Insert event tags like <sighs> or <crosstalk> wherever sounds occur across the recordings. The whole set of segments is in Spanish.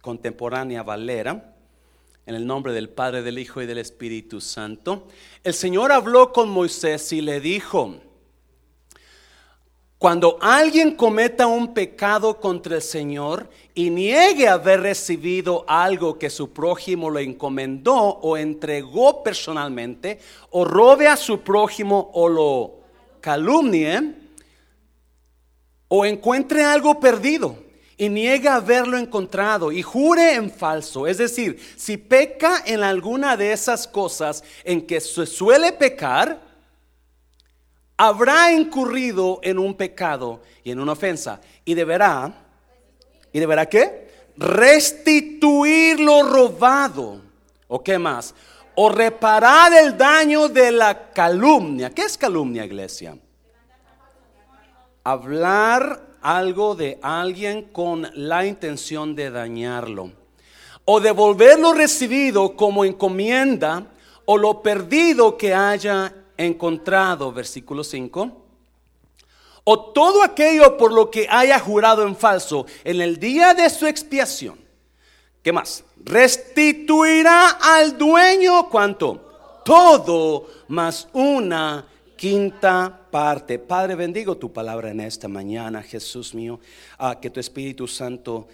contemporánea Valera, en el nombre del Padre, del Hijo y del Espíritu Santo. El Señor habló con Moisés y le dijo, cuando alguien cometa un pecado contra el Señor y niegue haber recibido algo que su prójimo le encomendó o entregó personalmente, o robe a su prójimo o lo calumnie, o encuentre algo perdido y niega haberlo encontrado y jure en falso, es decir, si peca en alguna de esas cosas en que se suele pecar, habrá incurrido en un pecado y en una ofensa y deberá, ¿y deberá qué? Restituir lo robado. ¿O qué más? O reparar el daño de la calumnia. ¿Qué es calumnia, iglesia? Hablar algo de alguien con la intención de dañarlo. O devolver lo recibido como encomienda o lo perdido que haya encontrado, versículo 5, o todo aquello por lo que haya jurado en falso en el día de su expiación. ¿Qué más? Restituirá al dueño cuánto? Todo más una quinta parte. Padre, bendigo tu palabra en esta mañana, Jesús mío, que tu Espíritu Santo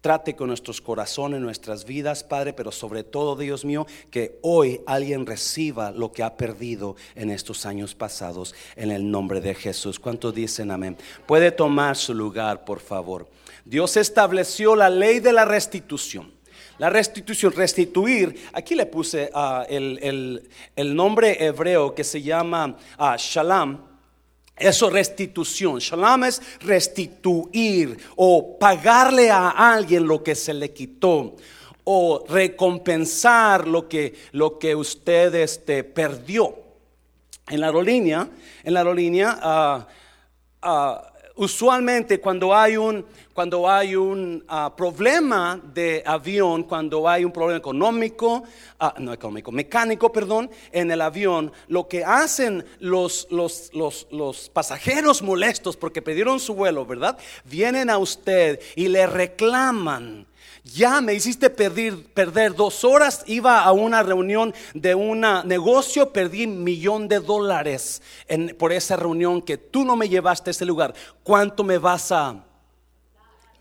trate con nuestros corazones, nuestras vidas, Padre, pero sobre todo, Dios mío, que hoy alguien reciba lo que ha perdido en estos años pasados, en el nombre de Jesús. ¿Cuántos dicen amén? Puede tomar su lugar, por favor. Dios estableció la ley de la restitución. La restitución, restituir, aquí le puse ah, el, nombre hebreo que se llama uh, Shalom eso restitución. Shalom es restituir o pagarle a alguien lo que se le quitó o recompensar lo que, lo que usted este, perdió. En la aerolínea, en la aerolínea uh, usualmente cuando hay un, cuando hay un ah, problema de avión, cuando hay un problema económico, ah, no económico, mecánico, perdón, en el avión, lo que hacen los, los, los, los pasajeros molestos porque perdieron su vuelo, ¿verdad? Vienen a usted y le reclaman ya me hiciste perder, perder dos horas, iba a una reunión de un negocio, perdí un millón de dólares por esa reunión que tú no me llevaste a ese lugar. ¿Cuánto me vas a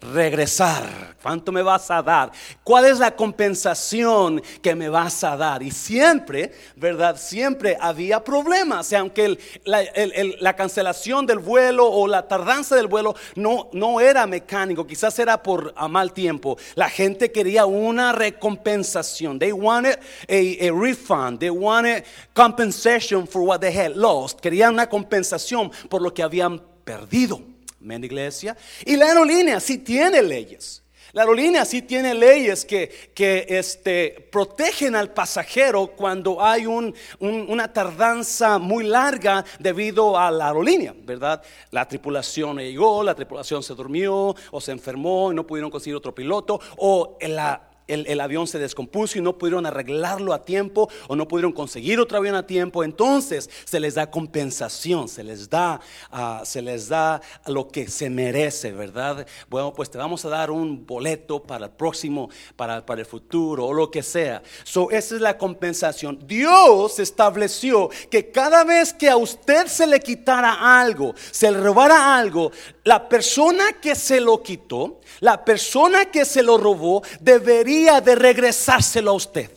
regresar. ¿Cuánto me vas a dar? ¿Cuál es la compensación que me vas a dar? Y siempre, ¿verdad? Siempre había problemas. Aunque la, cancelación del vuelo o la tardanza del vuelo no, no era mecánico, quizás era por a mal tiempo. La gente quería una recompensación. They wanted a, a refund. They wanted compensation for what they had lost. Querían una compensación por lo que habían perdido. Amén, iglesia. Y la aerolínea sí tiene leyes. La aerolínea sí tiene leyes que, que este, protegen al pasajero cuando hay una tardanza muy larga debido a la aerolínea, ¿verdad? La tripulación llegó, la tripulación se durmió o se enfermó y no pudieron conseguir otro piloto o la el, avión se descompuso y no pudieron arreglarlo a tiempo o no pudieron conseguir otro avión a tiempo, entonces se les da compensación, se les da, ah, se les da lo que se merece, ¿verdad? Bueno, pues te vamos a dar un boleto para el próximo, para, para el futuro o lo que sea. So, esa es la compensación. Dios estableció que cada vez que a usted se le quitara algo, se le robara algo, la persona que se lo quitó, la persona que se lo robó debería de regresárselo a usted.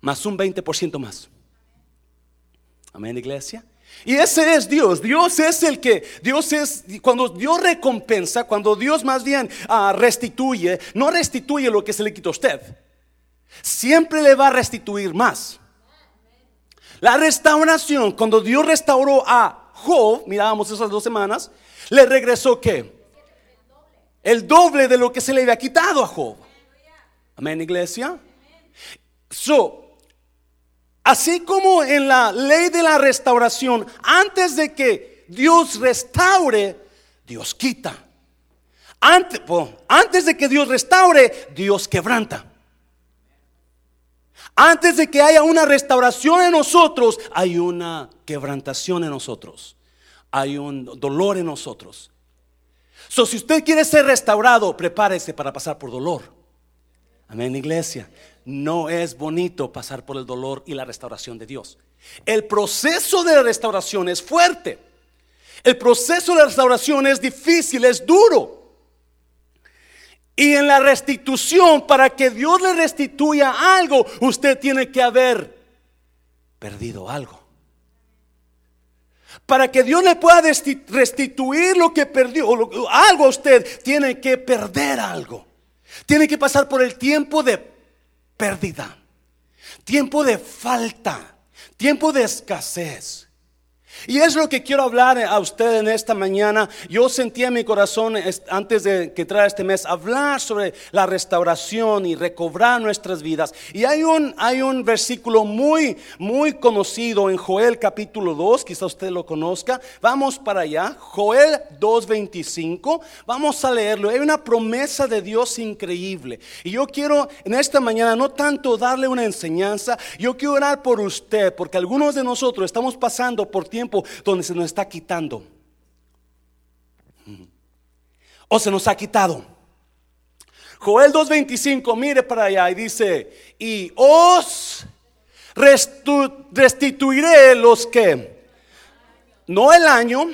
Más un 20% más. Amén, iglesia. Y ese es Dios. Dios es el que, Dios es, cuando Dios recompensa, cuando Dios más bien ah, restituye, no restituye lo que se le quitó a usted. Siempre le va a restituir más. La restauración, cuando Dios restauró a Job, mirábamos esas dos semanas, le regresó qué? El doble de lo que se le había quitado a Job. Amén, iglesia. So, así como en la ley de la restauración, antes de que Dios restaure, Dios quita. Antes, antes de que Dios restaure, Dios quebranta. Antes de que haya una restauración en nosotros, hay una quebrantación en nosotros. Hay un dolor en nosotros. So, si usted quiere ser restaurado, prepárese para pasar por dolor. Amén, iglesia. No es bonito pasar por el dolor y la restauración de Dios. El proceso de restauración es fuerte. El proceso de restauración es difícil, es duro. Y en la restitución, para que Dios le restituya algo, usted tiene que haber perdido algo. Para que Dios le pueda restituir lo que perdió, algo a usted, tiene que perder algo. Tiene que pasar por el tiempo de pérdida, tiempo de falta, tiempo de escasez. Y es lo que quiero hablar a usted en esta mañana. Yo sentí en mi corazón antes de que trae este mes hablar sobre la restauración y recobrar nuestras vidas. Y hay un, hay un versículo muy, muy conocido en Joel capítulo 2, quizá usted lo conozca. Vamos para allá, Joel 2.25. Vamos a leerlo. Hay una promesa de Dios increíble. Y yo quiero en esta mañana no tanto darle una enseñanza, yo quiero orar por usted, porque algunos de nosotros estamos pasando por donde se nos está quitando. O se nos ha quitado. Joel 2.25, mire para allá y dice, y os restituiré los que, no el año,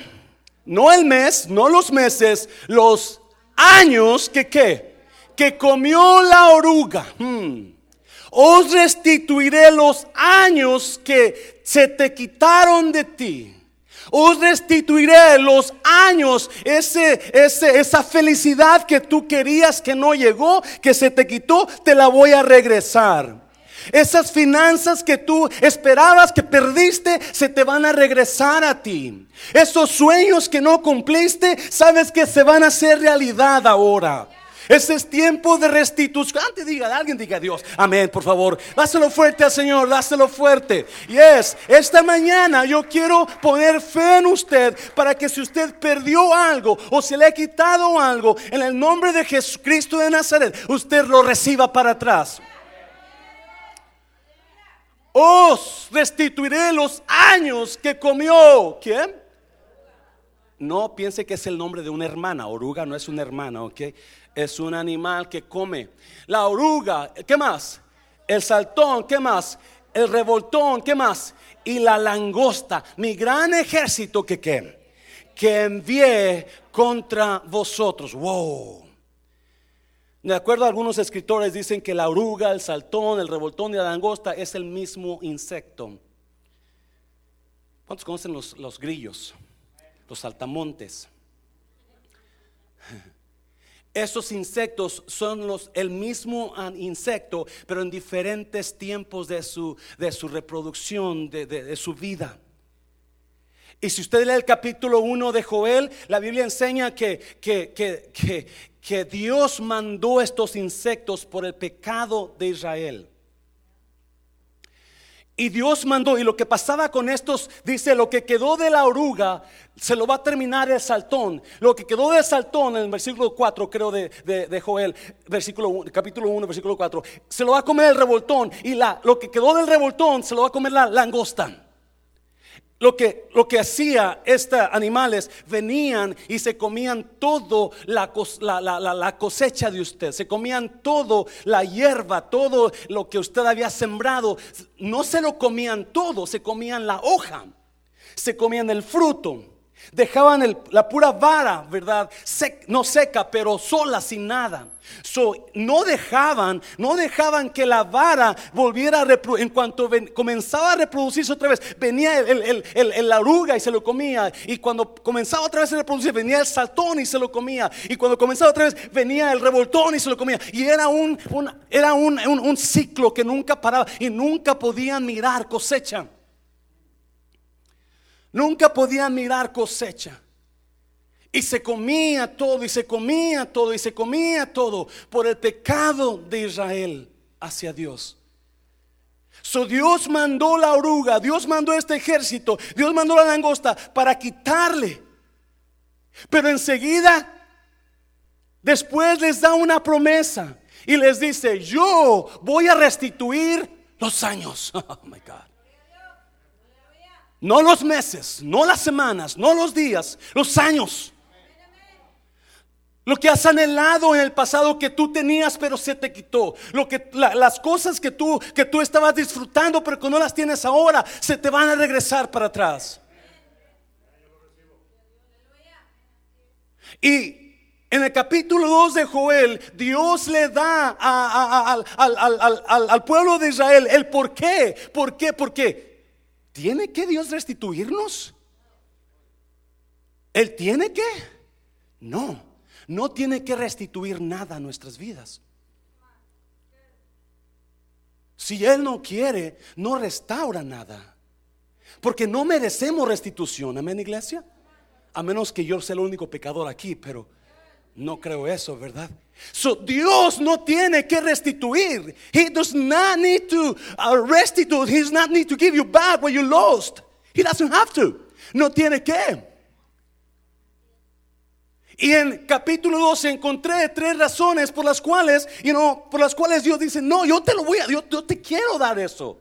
no el mes, no los meses, los años que qué, que comió la oruga. Hmm. Os restituiré los años que se te quitaron de ti. Os restituiré los años, ese, ese, esa felicidad que tú querías que no llegó, que se te quitó, te la voy a regresar. Esas finanzas que tú esperabas que perdiste, se te van a regresar a ti. Esos sueños que no cumpliste, sabes que se van a hacer realidad ahora. Ese es tiempo de restitución. Antes diga, alguien diga Dios. Amén, por favor. Dáselo fuerte al Señor, dáselo fuerte. Y es, esta mañana yo quiero poner fe en usted para que si usted perdió algo o se le ha quitado algo, en el nombre de Jesucristo de Nazaret, usted lo reciba para atrás. Os restituiré los años que comió. ¿Quién? No piense que es el nombre de una hermana. Oruga no es una hermana, ¿ok? Es un animal que come. La oruga, ¿qué más? El saltón, ¿qué más? El revoltón, ¿qué más? Y la langosta, mi gran ejército que qué? Que envié contra vosotros. Wow. De acuerdo a algunos escritores dicen que la oruga, el saltón, el revoltón y la langosta es el mismo insecto. ¿Cuántos conocen los, los grillos? Los saltamontes. Esos insectos son los, el mismo insecto, pero en diferentes tiempos de su, de su reproducción, de, su vida. Y si usted lee el capítulo 1 de Joel, la Biblia enseña que, que, que, que, Dios mandó estos insectos por el pecado de Israel. Y Dios mandó, y lo que pasaba con estos, dice, lo que quedó de la oruga, se lo va a terminar el saltón. Lo que quedó del saltón, en el versículo 4, creo, de, de, Joel, versículo, capítulo 1, versículo 4, se lo va a comer el revoltón. Y la, lo que quedó del revoltón, se lo va a comer la langosta. Lo que, lo que hacía estos animales, venían y se comían todo la, la, cosecha de usted, se comían todo la hierba, todo lo que usted había sembrado. No se lo comían todo, se comían la hoja, se comían el fruto. Dejaban la pura vara, ¿verdad? no seca, pero sola, sin nada. no dejaban, no dejaban que la vara volviera a reproducir. En cuanto comenzaba a reproducirse otra vez, venía el, la oruga y se lo comía. Y cuando comenzaba otra vez a reproducir, venía el saltón y se lo comía. Y cuando comenzaba otra vez, venía el revoltón y se lo comía. Y era un, era un, un ciclo que nunca paraba y nunca podían mirar cosecha. Nunca podían mirar cosecha. Y se comía todo, y se comía todo, y se comía todo por el pecado de Israel hacia Dios. So Dios mandó la oruga, Dios mandó este ejército, Dios mandó la langosta para quitarle. Pero enseguida, después les da una promesa y les dice, yo voy a restituir los años. <laughs> Oh my God. No los meses, no las semanas, no los días, los años. Lo que has anhelado en el pasado que tú tenías pero se te quitó. Lo que las cosas que tú que tú estabas disfrutando pero que no las tienes ahora se te van a regresar para atrás. Y en el capítulo 2 de Joel, Dios le da al, pueblo de Israel el por qué. ¿Por qué? Porque ¿tiene que Dios restituirnos? ¿Él tiene que? No, no tiene que restituir nada a nuestras vidas. Si Él no quiere, no restaura nada. Porque no merecemos restitución, amén iglesia. A menos que yo sea el único pecador aquí, pero no creo eso, ¿verdad? So, Dios no tiene que restituir. He does not need to uh, restitute. He does not need to give you back what you lost. He doesn't have to. No tiene que. Y en capítulo 12 encontré tres razones por las cuales, you know, por las cuales Dios dice, no, yo te lo voy a, yo, yo te quiero dar eso.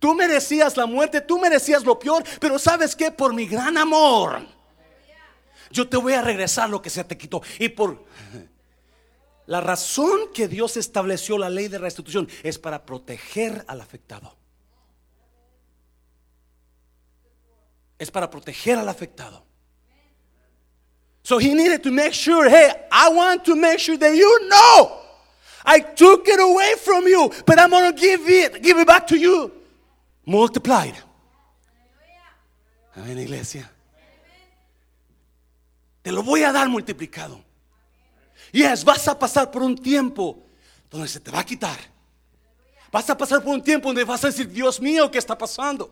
Tú merecías la muerte, tú merecías lo peor, pero sabes que por mi gran amor yo te voy a regresar lo que se te quitó. Y por la razón que Dios estableció la ley de restitución es para proteger al afectado. Es para proteger al afectado. So he needed to make sure, hey, I want to make sure that you know I took it away from you, but I'm going to give it, give it back to you multiplied. Amén, iglesia. Te lo voy a dar multiplicado. Y es, vas a pasar por un tiempo donde se te va a quitar. Vas a pasar por un tiempo donde vas a decir, Dios mío, ¿qué está pasando?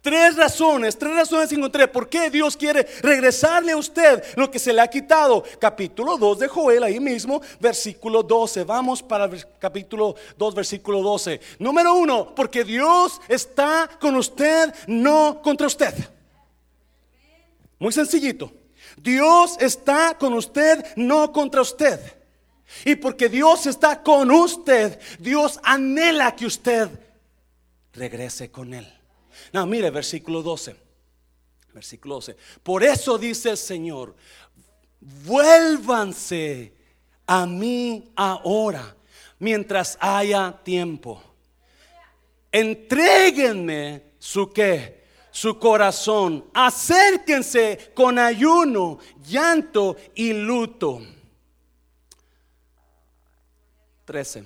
Tres razones, tres razones encontré por qué Dios quiere regresarle a usted lo que se le ha quitado. Capítulo 2 de Joel, ahí mismo, versículo 12. Vamos para el capítulo 2, versículo 12. Número uno, porque Dios está con usted, no contra usted. Muy sencillito. Dios está con usted, no contra usted. Y porque Dios está con usted, Dios anhela que usted regrese con Él. No, mire, versículo 12. Versículo 12. Por eso dice el Señor, vuélvanse a mí ahora, mientras haya tiempo. Entréguenme su qué su corazón. Acérquense con ayuno, llanto y luto. 13.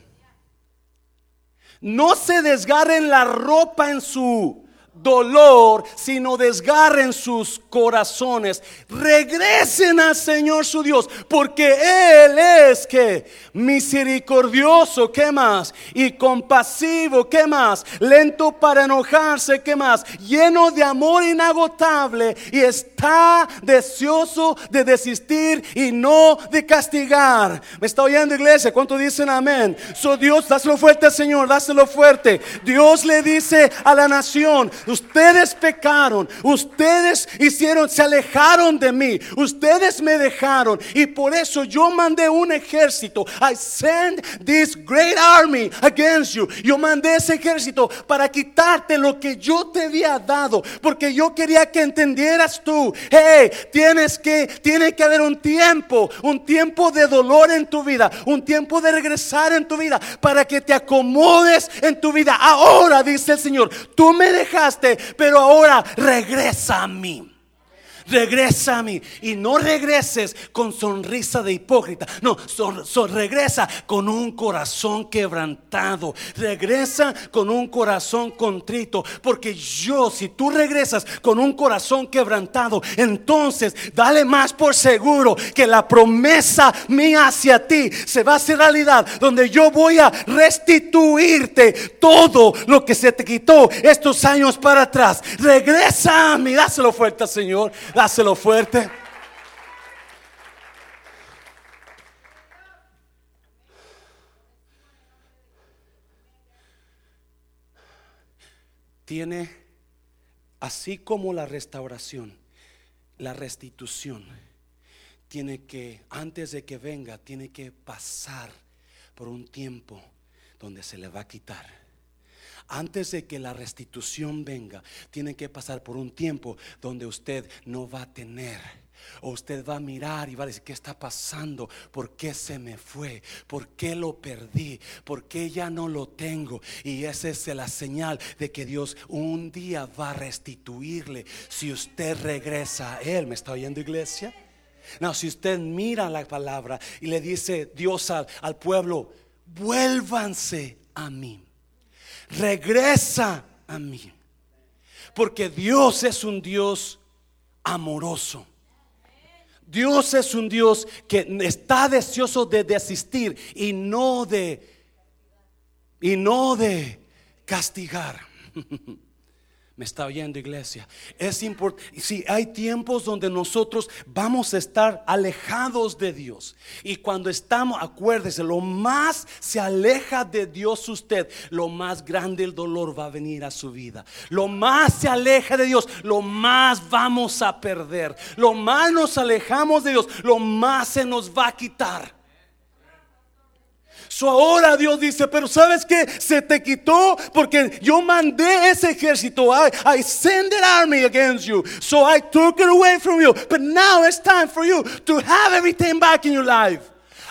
No se desgarren la ropa en su dolor, sino desgarren sus corazones. Regresen al Señor su Dios, porque Él es que misericordioso, ¿qué más? Y compasivo, ¿qué más? Lento para enojarse, ¿qué más? Lleno de amor inagotable y está deseoso de desistir y no de castigar. ¿Me está oyendo iglesia? ¿Cuánto dicen amén? So Dios, dáselo fuerte Señor, dáselo fuerte. Dios le dice a la nación, Ustedes pecaron, ustedes hicieron, se alejaron de mí, ustedes me dejaron y por eso yo mandé un ejército. I send this great army against you. Yo mandé ese ejército para quitarte lo que yo te había dado, porque yo quería que entendieras tú, hey, tienes que, tiene que haber un tiempo, un tiempo de dolor en tu vida, un tiempo de regresar en tu vida, para que te acomodes en tu vida. Ahora, dice el Señor, tú me dejaste pero ahora regresa a mí regresa a mí. Y no regreses con sonrisa de hipócrita. No, regresa con un corazón quebrantado. Regresa con un corazón contrito. Porque yo, si tú regresas con un corazón quebrantado, entonces dale más por seguro que la promesa mía hacia ti se va a hacer realidad. Donde yo voy a restituirte todo lo que se te quitó estos años para atrás. Regresa a mí. Dáselo fuerte, Señor. Dáselo fuerte. Tiene, así como la restauración, la restitución, tiene que, antes de que venga, tiene que pasar por un tiempo donde se le va a quitar antes de que la restitución venga, tiene que pasar por un tiempo donde usted no va a tener O usted va a mirar y va a decir, ¿qué está pasando? ¿Por qué se me fue? ¿Por qué lo perdí? ¿Por qué ya no lo tengo? Y esa es la señal de que Dios un día va a restituirle si usted regresa a Él. ¿Me está oyendo iglesia? No, si usted mira la palabra y le dice Dios al, al pueblo, vuélvanse a mí. Regresa a mí. Porque Dios es un Dios amoroso. Dios es un Dios que está deseoso de desistir y no de y no de castigar. <laughs> Me está oyendo iglesia. Es importante. Si hay tiempos donde nosotros vamos a estar alejados de Dios. Y cuando estamos, acuérdese, lo más se aleja de Dios usted, lo más grande el dolor va a venir a su vida. Lo más se aleja de Dios, lo más vamos a perder. Lo más nos alejamos de Dios, lo más se nos va a quitar. So ahora Dios dice, pero ¿sabes que Se te quitó porque yo mandé ese ejército. I, I sent an army against you. So I took it away from you. But now it's time for you to have everything back in your life.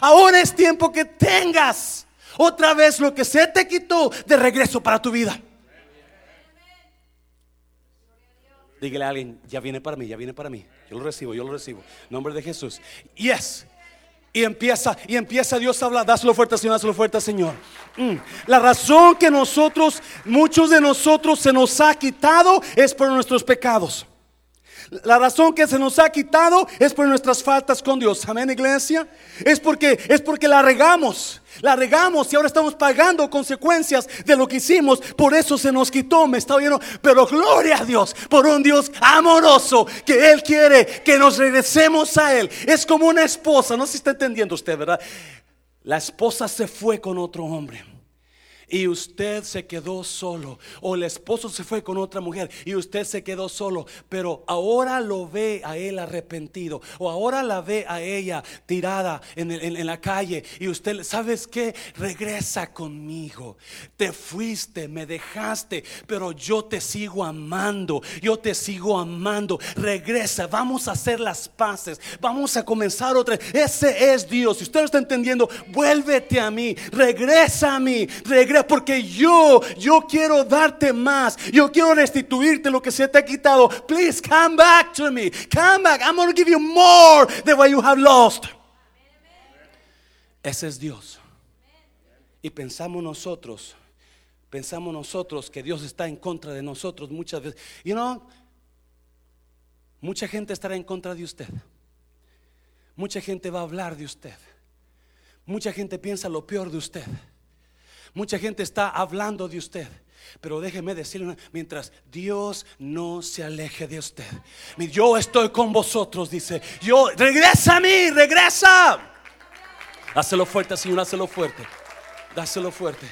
Ahora es tiempo que tengas otra vez lo que se te quitó de regreso para tu vida. Dígale a alguien, ya viene para mí, ya viene para mí. Yo lo recibo, yo lo recibo. Nombre de Jesús. Yes. Y empieza, y empieza Dios a hablar. Dáselo fuerte, Señor, dáselo fuerte, Señor. Mm. La razón que nosotros, muchos de nosotros se nos ha quitado es por nuestros pecados. La razón que se nos ha quitado es por nuestras faltas con Dios. Amén, iglesia. Es porque es porque la regamos. La regamos y ahora estamos pagando consecuencias de lo que hicimos. Por eso se nos quitó, me está oyendo. Pero gloria a Dios por un Dios amoroso que Él quiere que nos regresemos a Él. Es como una esposa, no sé si está entendiendo usted, ¿verdad? La esposa se fue con otro hombre y usted se quedó solo. O el esposo se fue con otra mujer y usted se quedó solo. Pero ahora lo ve a él arrepentido. O ahora la ve a ella tirada en, la calle. Y usted, ¿sabes qué? Regresa conmigo. Te fuiste, me dejaste. Pero yo te sigo amando. Yo te sigo amando. Regresa. Vamos a hacer las paces. Vamos a comenzar otra. Ese es Dios. Si usted lo está entendiendo, vuélvete a mí. Regresa a mí. Regresa porque yo, yo quiero darte más. Yo quiero restituirte lo que se te ha quitado. Please come back to me. Come back. I'm going to give you more than what you have lost. Ese es Dios. Y pensamos nosotros, pensamos nosotros que Dios está en contra de nosotros muchas veces. You know, mucha gente estará en contra de usted. Mucha gente va a hablar de usted. Mucha gente piensa lo peor de usted. Mucha gente está hablando de usted. Pero déjeme decirle, mientras Dios no se aleje de usted, yo estoy con vosotros, dice, yo, regresa a mí, regresa. Dáselo fuerte, Señor, dáselo fuerte, dáselo fuerte.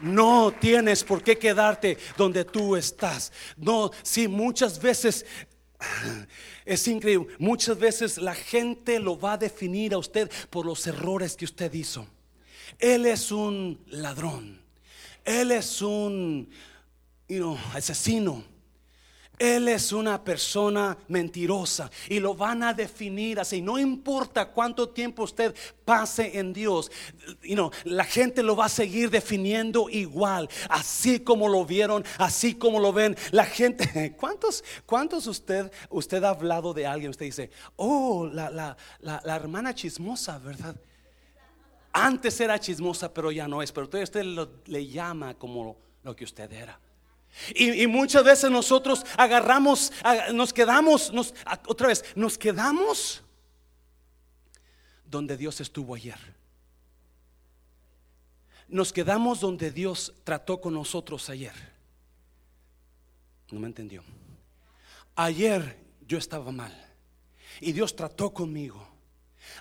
No tienes por qué quedarte donde tú estás. No, si muchas veces <clears throat> es increíble. Muchas veces la gente lo va a definir a usted por los errores que usted hizo. Él es un ladrón. Él es un asesino. Él es una persona mentirosa y lo van a definir así. No importa cuánto tiempo usted pase en Dios, la gente lo va a seguir definiendo igual, así como lo vieron, así como lo ven. La gente, <laughs> ¿cuántos, cuántos usted, usted ha hablado de alguien? Usted dice, oh, la, la, la hermana chismosa, ¿verdad? Antes era chismosa, pero ya no es. Pero usted le llama como lo que usted era. Y, muchas veces nosotros agarramos, nos quedamos, otra vez, nos quedamos donde Dios estuvo ayer. Nos quedamos donde Dios trató con nosotros ayer. No me entendió. Ayer yo estaba mal y Dios trató conmigo.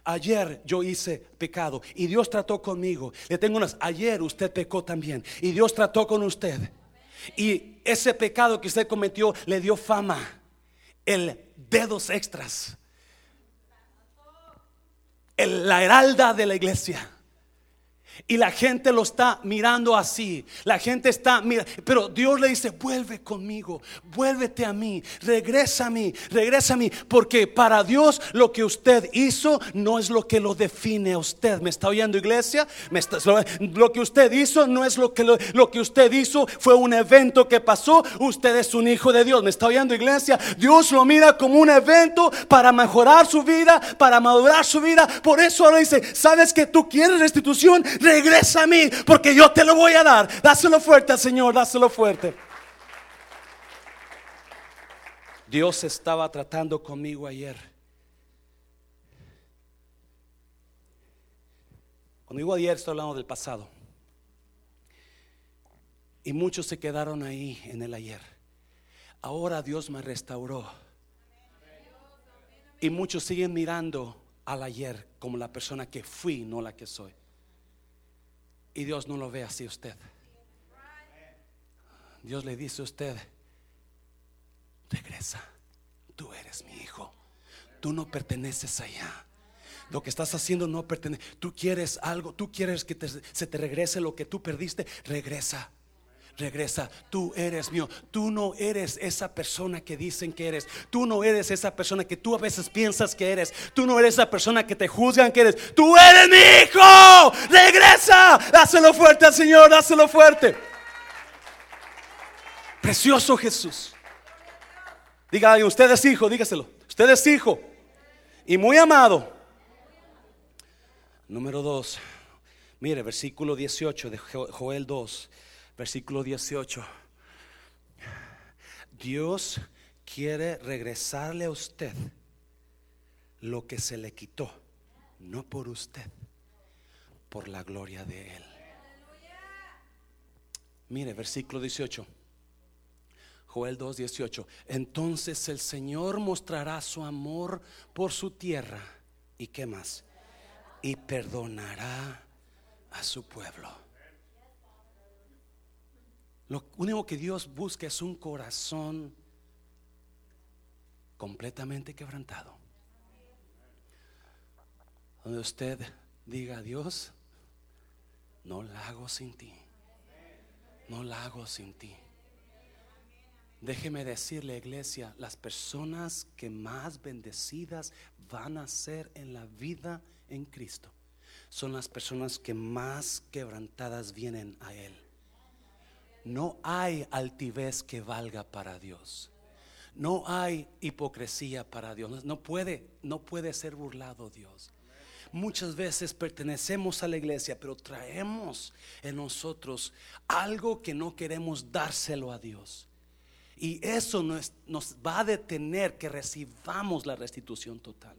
Ayer yo hice pecado y Dios trató conmigo. Le tengo unas, ayer usted pecó también y Dios trató con usted. Y ese pecado que usted cometió le dio fama, el dedos extras, la heralda de la iglesia. Y la gente lo está mirando así. La gente está mirando. Pero Dios le dice, vuelve conmigo, vuélvete a mí, regresa a mí, regresa a mí. Porque para Dios lo que usted hizo no es lo que lo define a usted. ¿Me está oyendo iglesia? ¿Me lo que usted hizo no es lo que, lo, lo que usted hizo. Fue un evento que pasó. Usted es un hijo de Dios. ¿Me está oyendo iglesia? Dios lo mira como un evento para mejorar su vida, para madurar su vida. Por eso ahora dice, ¿sabes que tú quieres restitución? Regresa a mí, porque yo te lo voy a dar. Dáselo fuerte al Señor, dáselo fuerte. Dios estaba tratando conmigo ayer. Cuando digo ayer, estoy hablando del pasado. Y muchos se quedaron ahí en el ayer. Ahora Dios me restauró. Y muchos siguen mirando al ayer como la persona que fui, no la que soy. Y Dios no lo ve así usted. Dios le dice a usted, regresa, tú eres mi hijo, tú no perteneces allá. Lo que estás haciendo no pertenece. Tú quieres algo, tú quieres que se te regrese lo que tú perdiste, regresa regresa. Tú eres mío. Tú no eres esa persona que dicen que eres. Tú no eres esa persona que tú a veces piensas que eres. Tú no eres esa persona que te juzgan que eres. Tú eres mi hijo. Regresa. Dáselo fuerte al Señor. Dáselo fuerte. Precioso Jesús. Diga, usted es hijo, dígaselo. Usted es hijo. Y muy amado. Número 2. Mire, versículo 18 de Joel 2 versículo 18. Dios quiere regresarle a usted lo que se le quitó, no por usted, por la gloria de Él. Mire, versículo 18. Joel 2, 18. Entonces el Señor mostrará su amor por su tierra. ¿Y qué más? Y perdonará a su pueblo. Lo único que Dios busca es un corazón completamente quebrantado. Donde usted diga, a Dios, no la hago sin ti. No la hago sin ti. Déjeme decirle, iglesia, las personas que más bendecidas van a ser en la vida en Cristo son las personas que más quebrantadas vienen a Él. No hay altivez que valga para Dios. No hay hipocresía para Dios. No puede, no puede ser burlado Dios. Muchas veces pertenecemos a la iglesia, pero traemos en nosotros algo que no queremos dárselo a Dios. Y eso nos, nos va a detener que recibamos la restitución total.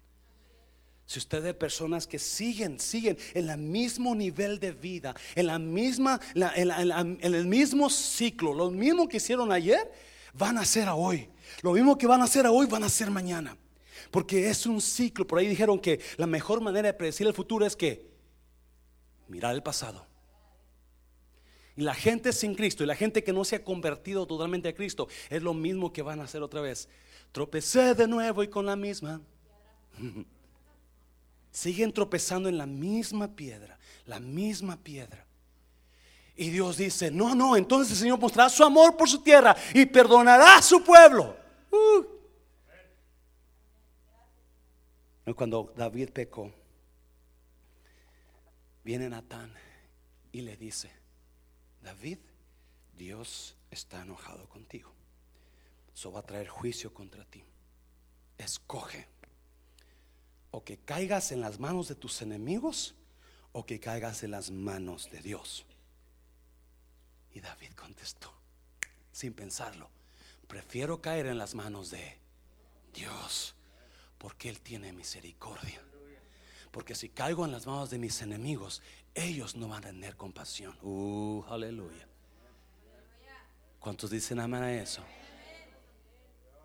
Si usted ve personas que siguen, siguen en el mismo nivel de vida, en la misma, en, el mismo ciclo, lo mismo que hicieron ayer, van a hacer hoy. Lo mismo que van a hacer hoy, van a hacer mañana. Porque es un ciclo. Por ahí dijeron que la mejor manera de predecir el futuro es que mirar el pasado. Y la gente sin Cristo y la gente que no se ha convertido totalmente a Cristo es lo mismo que van a hacer otra vez. Tropecé de nuevo y con la misma. <laughs> Siguen tropezando en la misma piedra, la misma piedra. Y Dios dice, no, no, entonces el Señor mostrará su amor por su tierra y perdonará a su pueblo. Uh. Cuando David pecó, viene Natán y le dice, David, Dios está enojado contigo. Eso va a traer juicio contra ti. Escoge o que caigas en las manos de tus enemigos o que caigas en las manos de Dios. Y David contestó, sin pensarlo, prefiero caer en las manos de Dios, porque Él tiene misericordia. Porque si caigo en las manos de mis enemigos, ellos no van a tener compasión. Uh, aleluya. ¿Cuántos dicen amén a eso?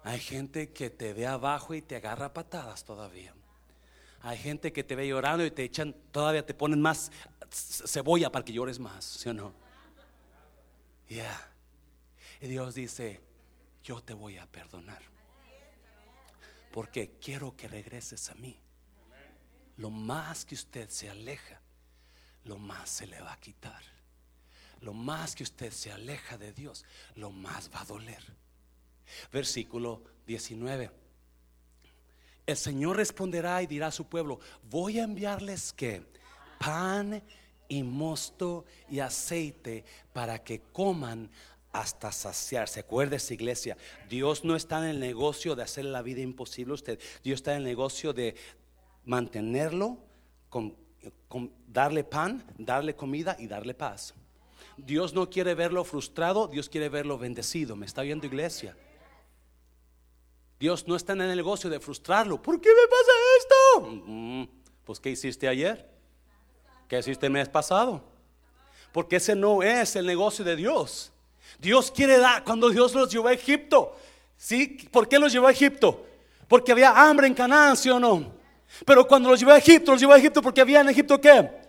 Hay gente que te ve abajo y te agarra patadas todavía. Hay gente que te ve llorando y te echan, todavía te ponen más cebolla para que llores más, ¿sí o no? Ya. Y Dios dice, yo te voy a perdonar. Porque quiero que regreses a mí. Lo más que usted se aleja, lo más se le va a quitar. Lo más que usted se aleja de Dios, lo más va a doler. Versículo 19. El Señor responderá y dirá a su pueblo, voy a enviarles que pan y mosto y aceite para que coman hasta saciarse. Acuérdese, iglesia, Dios no está en el negocio de hacer la vida imposible a usted. Dios está en el negocio de mantenerlo, darle pan, darle comida y darle paz. Dios no quiere verlo frustrado, Dios quiere verlo bendecido. ¿Me está viendo, iglesia? Dios no está en el negocio de frustrarlo. ¿Por qué me pasa esto? Pues, ¿qué hiciste ayer? ¿Qué hiciste el mes pasado? Porque ese no es el negocio de Dios. Dios quiere dar, cuando Dios los llevó a Egipto, ¿sí? ¿Por qué los llevó a Egipto? Porque había hambre en Canaán, ¿sí o no? Pero cuando los llevó a Egipto, los llevó a Egipto porque había en Egipto qué?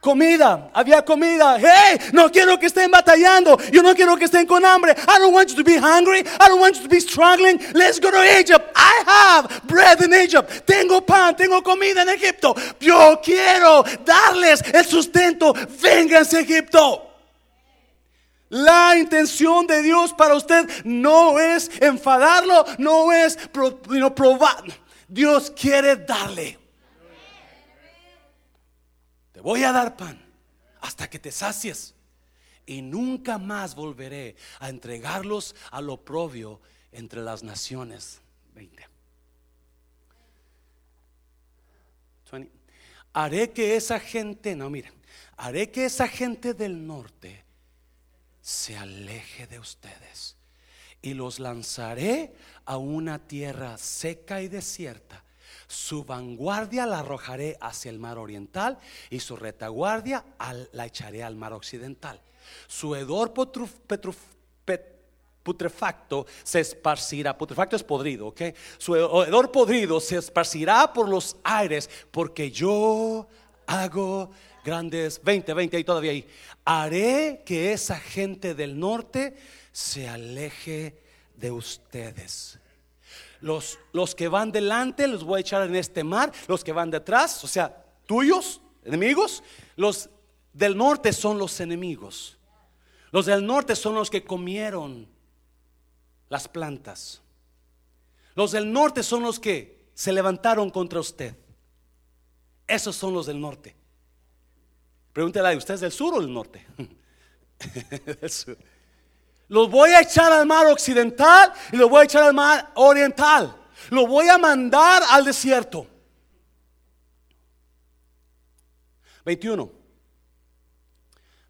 Comida, había comida. Hey, no quiero que estén batallando. Yo no quiero que estén con hambre. I don't want you to be hungry. I don't want you to be struggling. Let's go to Egypt. I have bread in Egypt. Tengo pan, tengo comida en Egipto. Yo quiero darles el sustento. Vénganse a Egipto. La intención de Dios para usted no es enfadarlo, no es probar. Dios quiere darle. Te voy a dar pan hasta que te sacies. Y nunca más volveré a entregarlos al oprobio entre las naciones. 20. Haré que esa gente, no miren, haré que esa gente del norte se aleje de ustedes y los lanzaré a una tierra seca y desierta. Su vanguardia la arrojaré hacia el mar oriental y su retaguardia la echaré al mar occidental. Su hedor putrefacto se esparcirá, putrefacto es podrido, ¿ok? Su hedor podrido se esparcirá por los aires porque yo hago grandes, 20, 20 ahí todavía ahí. Haré que esa gente del norte se aleje de ustedes. Los, los que van delante los voy a echar en este mar, los que van detrás, o sea, tuyos, enemigos, los del norte son los enemigos. Los del norte son los que comieron las plantas. Los del norte son los que se levantaron contra usted. Esos son los del norte. Pregúntele, ¿usted es del sur o del norte? <laughs> del sur. Los voy a echar al mar occidental y los voy a echar al mar oriental. Los voy a mandar al desierto. 21.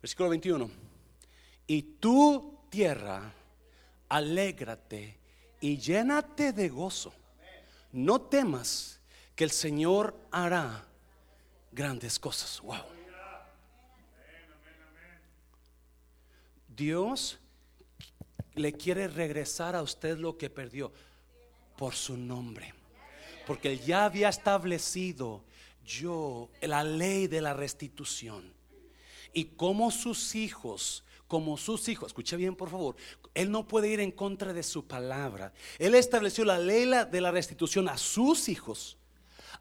Versículo 21. Y tu tierra, alégrate y llénate de gozo. No temas que el Señor hará grandes cosas. Wow. Dios le quiere regresar a usted lo que perdió por su nombre. Porque él ya había establecido yo la ley de la restitución. Y como sus hijos, como sus hijos, escuche bien por favor, él no puede ir en contra de su palabra. Él estableció la ley de la restitución a sus hijos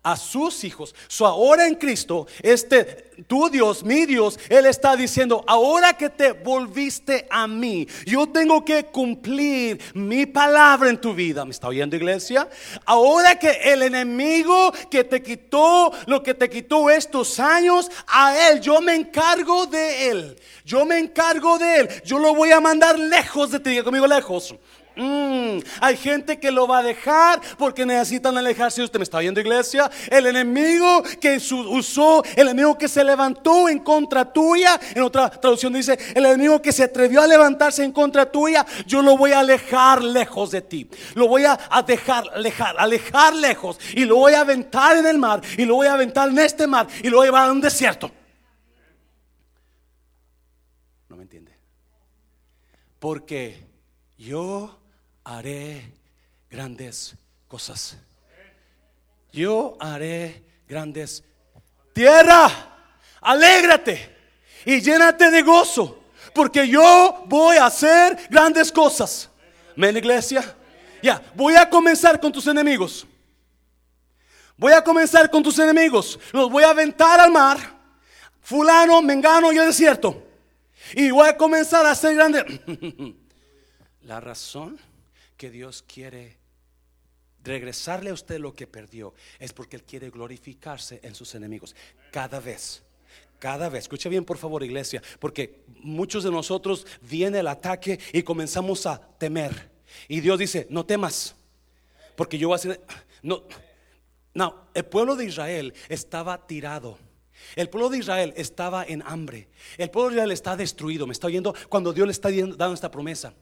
a sus hijos. So ahora en Cristo, este tu Dios, mi Dios, Él está diciendo, ahora que te volviste a mí, yo tengo que cumplir mi palabra en tu vida. ¿Me está oyendo iglesia? Ahora que el enemigo que te quitó lo que te quitó estos años, a Él, yo me encargo de Él. Yo me encargo de Él. Yo lo voy a mandar lejos de ti. Conmigo lejos. Mm, hay gente que lo va a dejar porque necesitan alejarse. ¿Usted me está viendo, iglesia? El enemigo que usó, el enemigo que se levantó en contra tuya. En otra traducción dice: El enemigo que se atrevió a levantarse en contra tuya, yo lo voy a alejar lejos de ti. Lo voy a, dejar, alejar, alejar lejos. Y lo voy a aventar en el mar. Y lo voy a aventar en este mar. Y lo voy a llevar a un desierto. No me entiende. Porque yo haré grandes cosas. Yo haré grandes. Tierra, alégrate y llénate de gozo, porque yo voy a hacer grandes cosas. ¿Men, iglesia? Ya, voy a comenzar con tus enemigos. Voy a comenzar con tus enemigos. Los voy a aventar al mar fulano, mengano y el desierto. Y voy a comenzar a ser grande. <laughs> La razón que Dios quiere regresarle a usted lo que perdió es porque Él quiere glorificarse en sus enemigos. Cada vez. Cada vez, escucha bien por favor iglesia, porque muchos de nosotros viene el ataque y comenzamos a temer. Y Dios dice, no temas, porque yo voy a hacer... No, no, el pueblo de Israel estaba tirado. El pueblo de Israel estaba en hambre. El pueblo de Israel está destruido. Me está oyendo cuando Dios le está dando esta promesa.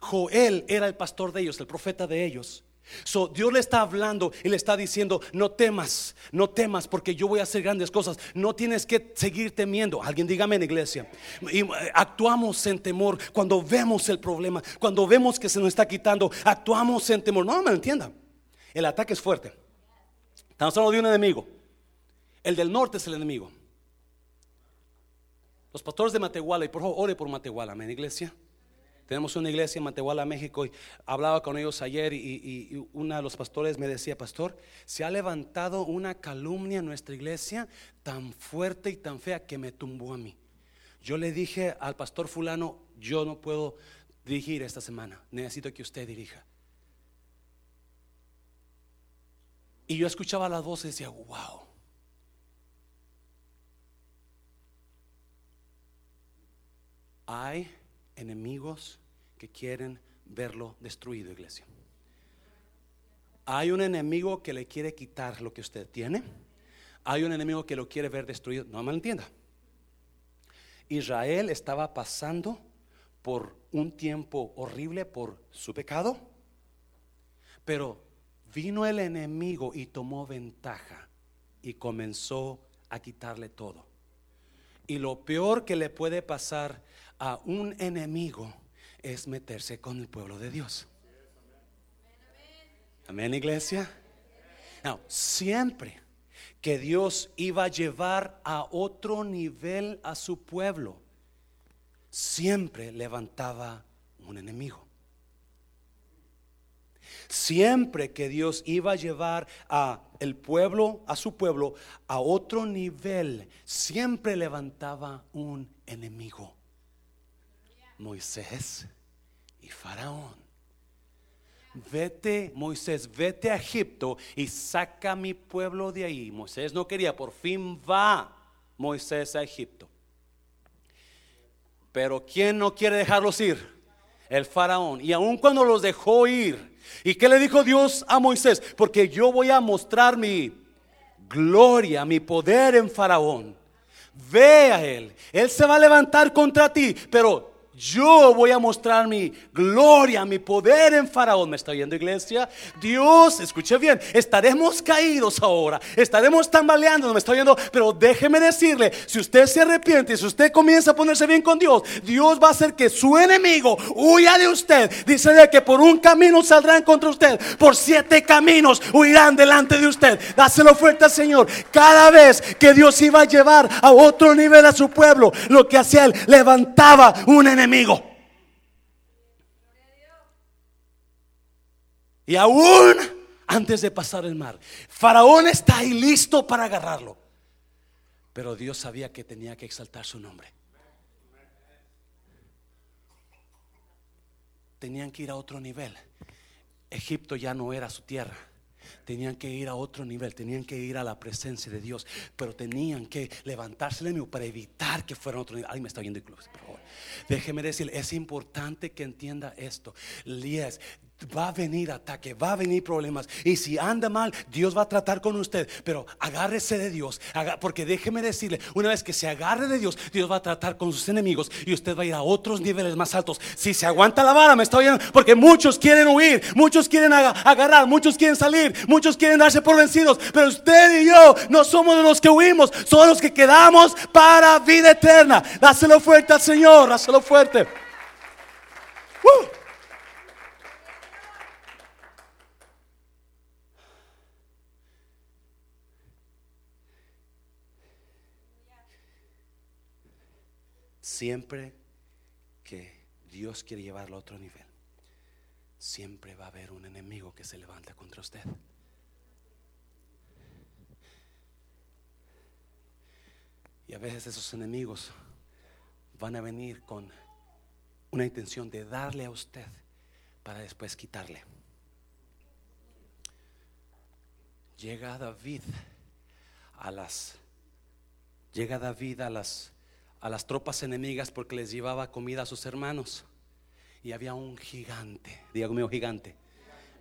Joel era el pastor de ellos, el profeta de ellos. So, Dios le está hablando y le está diciendo, no temas, no temas porque yo voy a hacer grandes cosas. No tienes que seguir temiendo. Alguien dígame en iglesia. Eh, actuamos en temor cuando vemos el problema, cuando vemos que se nos está quitando, actuamos en temor. No me entienda. El ataque es fuerte. Estamos hablando de un enemigo. El del norte es el enemigo. Los pastores de Matehuala, y por favor, ore por Matehuala, amén, iglesia. Tenemos una iglesia en Matehuala, México, y hablaba con ellos ayer y, y uno de los pastores me decía, pastor, se ha levantado una calumnia en nuestra iglesia tan fuerte y tan fea que me tumbó a mí. Yo le dije al pastor fulano, yo no puedo dirigir esta semana, necesito que usted dirija. Y yo escuchaba las voces y decía, wow. Hay enemigos que quieren verlo destruido, iglesia. Hay un enemigo que le quiere quitar lo que usted tiene. Hay un enemigo que lo quiere ver destruido. No me entienda. Israel estaba pasando por un tiempo horrible por su pecado, pero vino el enemigo y tomó ventaja y comenzó a quitarle todo. Y lo peor que le puede pasar a un enemigo es meterse con el pueblo de Dios. Amén, iglesia. Siempre que Dios iba a llevar a otro nivel a su pueblo, siempre levantaba un enemigo. Siempre que Dios iba a llevar a el pueblo, a su pueblo, a otro nivel, siempre levantaba un enemigo. Moisés y Faraón. Vete, Moisés, vete a Egipto y saca a mi pueblo de ahí. Moisés no quería, por fin va Moisés a Egipto. Pero ¿quién no quiere dejarlos ir? El faraón. Y aun cuando los dejó ir, ¿y qué le dijo Dios a Moisés? Porque yo voy a mostrar mi gloria, mi poder en faraón. Ve a él. Él se va a levantar contra ti, pero yo voy a mostrar mi gloria, mi poder en Faraón. ¿Me está oyendo, iglesia? Dios, escuche bien, estaremos caídos ahora, estaremos tambaleando, me está oyendo, pero déjeme decirle, si usted se arrepiente, si usted comienza a ponerse bien con Dios, Dios va a hacer que su enemigo huya de usted. Dice de que por un camino saldrán contra usted, por siete caminos huirán delante de usted. Dáselo fuerte al Señor. Cada vez que Dios iba a llevar a otro nivel a su pueblo, lo que hacía él, levantaba un enemigo y aún antes de pasar el mar, Faraón está ahí listo para agarrarlo. Pero Dios sabía que tenía que exaltar su nombre. Tenían que ir a otro nivel. Egipto ya no era su tierra. Tenían que ir a otro nivel, tenían que ir a la presencia de Dios, pero tenían que levantarse el enemigo para evitar que fueran a otro nivel. Ay, me está oyendo incluso, por favor. Déjeme decir, es importante que entienda esto. Lías va a venir ataque, va a venir problemas. Y si anda mal, Dios va a tratar con usted. Pero agárrese de Dios. Porque déjeme decirle, una vez que se agarre de Dios, Dios va a tratar con sus enemigos y usted va a ir a otros niveles más altos. Si se aguanta la vara, me está oyendo. Porque muchos quieren huir, muchos quieren agarrar, muchos quieren salir, muchos quieren darse por vencidos. Pero usted y yo no somos los que huimos, somos los que quedamos para vida eterna. Dáselo fuerte al Señor, dáselo fuerte. Siempre que Dios quiere llevarlo a otro nivel, siempre va a haber un enemigo que se levanta contra usted. Y a veces esos enemigos van a venir con una intención de darle a usted para después quitarle. Llega David a las llega David a las a las tropas enemigas porque les llevaba comida a sus hermanos y había un gigante, dígame un gigante,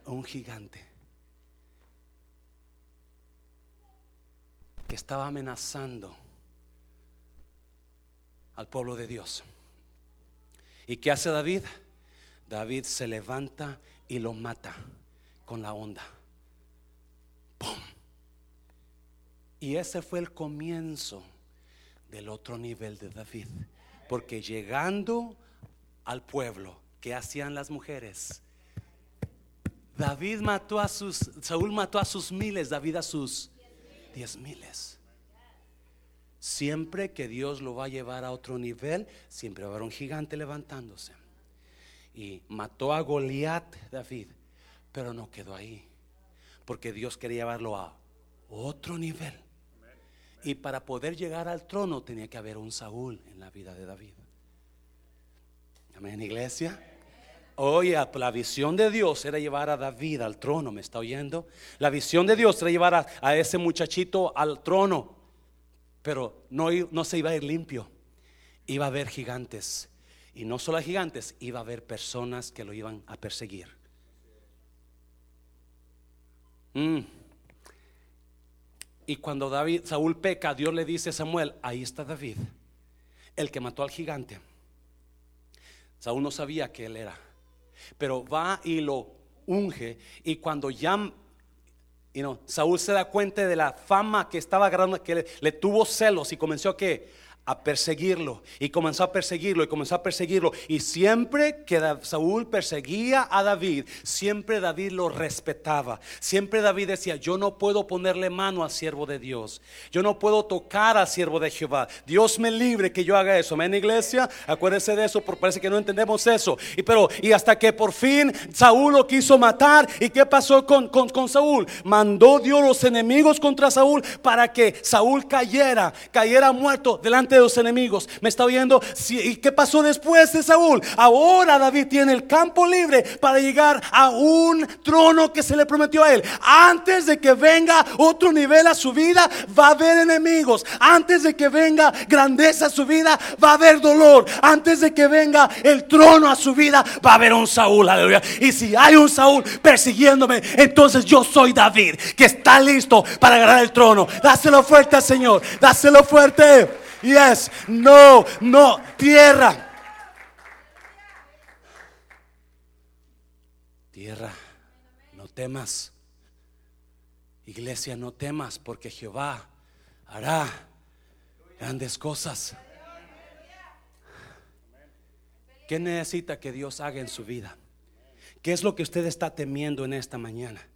un gigante que estaba amenazando al pueblo de Dios. ¿Y qué hace David? David se levanta y lo mata con la onda. ¡Pum! Y ese fue el comienzo del otro nivel de David. Porque llegando al pueblo, ¿qué hacían las mujeres? David mató a sus, Saúl mató a sus miles, David a sus diez miles. Siempre que Dios lo va a llevar a otro nivel, siempre va a haber un gigante levantándose. Y mató a Goliat David, pero no quedó ahí, porque Dios quería llevarlo a otro nivel. Y para poder llegar al trono tenía que haber un Saúl en la vida de David. Amén, iglesia. Oye, la visión de Dios era llevar a David al trono, ¿me está oyendo? La visión de Dios era llevar a, ese muchachito al trono pero no, no se iba a ir limpio. Iba a haber gigantes. Y no solo gigantes, iba a haber personas que lo iban a perseguir. Mm. Y cuando David, Saúl peca, Dios le dice a Samuel, ahí está David, el que mató al gigante. Saúl no sabía que él era, pero va y lo unge. Y cuando ya Saúl se da cuenta de la fama que estaba agarrando, que le, tuvo celos y comenzó a que a perseguirlo y comenzó a perseguirlo y comenzó a perseguirlo y siempre que Saúl perseguía a David siempre David lo respetaba siempre David decía yo no puedo ponerle mano al siervo de Dios yo no puedo tocar al siervo de Jehová Dios me libre que yo haga eso amén iglesia acuérdense de eso porque parece que no entendemos eso y pero y hasta que por fin Saúl lo quiso matar y qué pasó con, con, con Saúl mandó Dios los enemigos contra Saúl para que Saúl cayera cayera muerto delante de los enemigos. ¿Me está oyendo? ¿Y qué pasó después de Saúl? Ahora David tiene el campo libre para llegar a un trono que se le prometió a él. Antes de que venga otro nivel a su vida, va a haber enemigos. Antes de que venga grandeza a su vida, va a haber dolor. Antes de que venga el trono a su vida, va a haber un Saúl. Y si hay un Saúl persiguiéndome, entonces yo soy David, que está listo para agarrar el trono. Dáselo fuerte Señor. Dáselo fuerte. Yes, no, no, tierra. Tierra, no temas. Iglesia, no temas porque Jehová hará grandes cosas. ¿Qué necesita que Dios haga en su vida? ¿Qué es lo que usted está temiendo en esta mañana?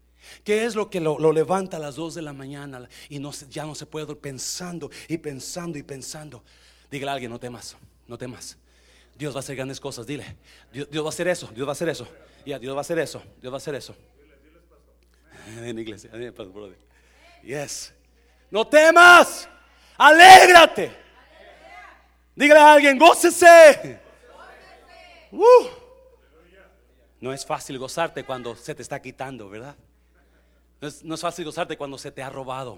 ¿Qué es lo que lo, levanta a las 2 de la mañana y no, ya no se puede ir pensando y pensando y pensando? Dígale a alguien, no temas, no temas. Dios va a hacer grandes cosas, dile. Dios, va a hacer eso, Dios va a hacer eso. Ya, Dios va a hacer eso, Dios va a hacer eso. <laughs> En iglesia, yes. No temas, alégrate. Dígale a alguien, gócese. Uh. No es fácil gozarte cuando se te está quitando, ¿verdad? No es, fácil gozarte cuando se te ha robado.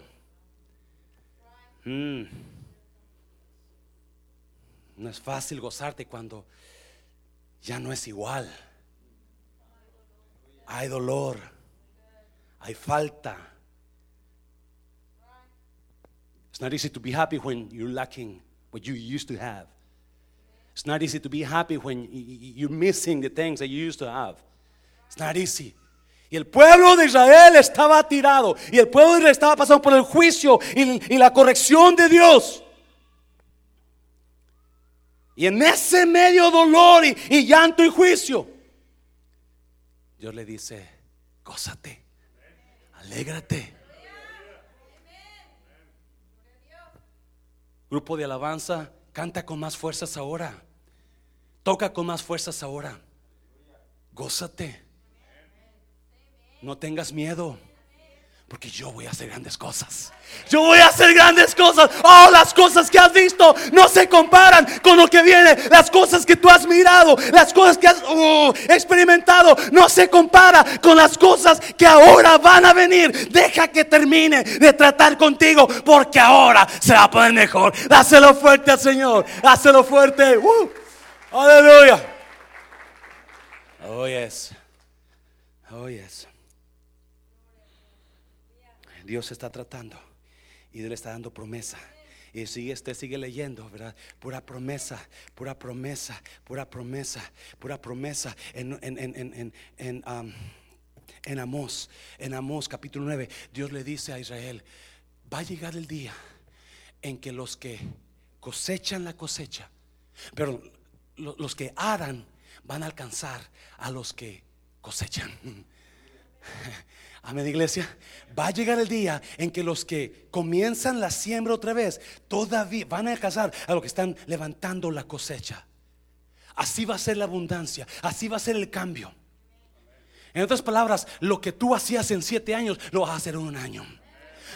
Mm. No es fácil gozarte cuando ya no es igual. Hay dolor, hay falta. It's not easy to be happy when you're lacking what you used to have. It's not easy to be happy when you're missing the things that you used to have. It's not easy. El pueblo de Israel estaba tirado. Y el pueblo de Israel estaba pasando por el juicio y, la corrección de Dios. Y en ese medio dolor y, y, llanto y juicio, Dios le dice, gózate, alégrate. Grupo de alabanza, canta con más fuerzas ahora. Toca con más fuerzas ahora. Gózate. No tengas miedo. Porque yo voy a hacer grandes cosas. Yo voy a hacer grandes cosas. Oh, las cosas que has visto no se comparan con lo que viene. Las cosas que tú has mirado, las cosas que has uh, experimentado, no se compara con las cosas que ahora van a venir. Deja que termine de tratar contigo, porque ahora se va a poner mejor. Dáselo fuerte al Señor. Dáselo fuerte. Uh, aleluya. Oh, yes. Oh, yes. Dios está tratando y Dios le está dando promesa. Y sigue, usted sigue leyendo, ¿verdad? Pura promesa, pura promesa, pura promesa, pura promesa en, en, en, en, en Amós, en Amós capítulo 9, Dios le dice a Israel, va a llegar el día en que los que cosechan la cosecha, pero los que aran van a alcanzar a los que cosechan. <laughs> Amén, iglesia. Va a llegar el día en que los que comienzan la siembra otra vez, todavía van a alcanzar a los que están levantando la cosecha. Así va a ser la abundancia, así va a ser el cambio. En otras palabras, lo que tú hacías en siete años, lo vas a hacer en un año.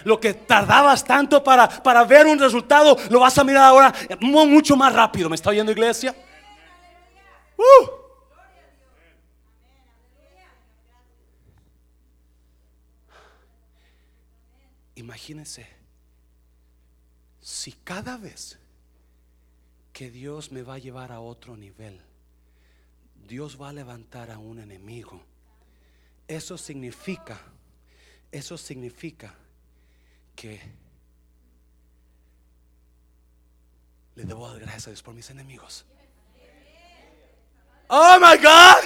Lo que tardabas tanto para, para ver un resultado, lo vas a mirar ahora mucho más rápido. ¿Me está oyendo, iglesia? Uh. Imagínense, si cada vez que Dios me va a llevar a otro nivel, Dios va a levantar a un enemigo, eso significa, eso significa que le debo dar gracias a Dios por mis enemigos. Oh my God,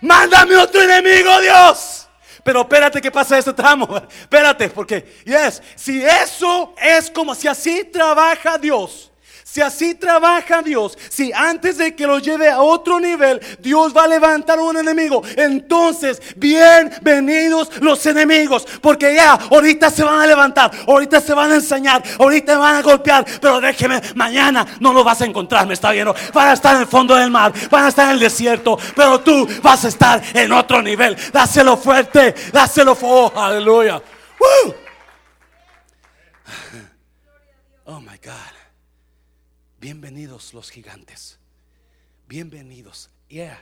mándame otro enemigo, Dios. Pero espérate que pasa este tramo. <laughs> Espérate, porque, yes, si eso es como, si así trabaja Dios. Si así trabaja Dios, si antes de que lo lleve a otro nivel, Dios va a levantar un enemigo, entonces bienvenidos los enemigos, porque ya ahorita se van a levantar, ahorita se van a enseñar, ahorita van a golpear, pero déjeme, mañana no lo vas a encontrar, me está viendo, van a estar en el fondo del mar, van a estar en el desierto, pero tú vas a estar en otro nivel. Dáselo fuerte, dáselo fuerte, oh, aleluya. <sighs> Oh my God. Bienvenidos los gigantes. Bienvenidos. Yeah.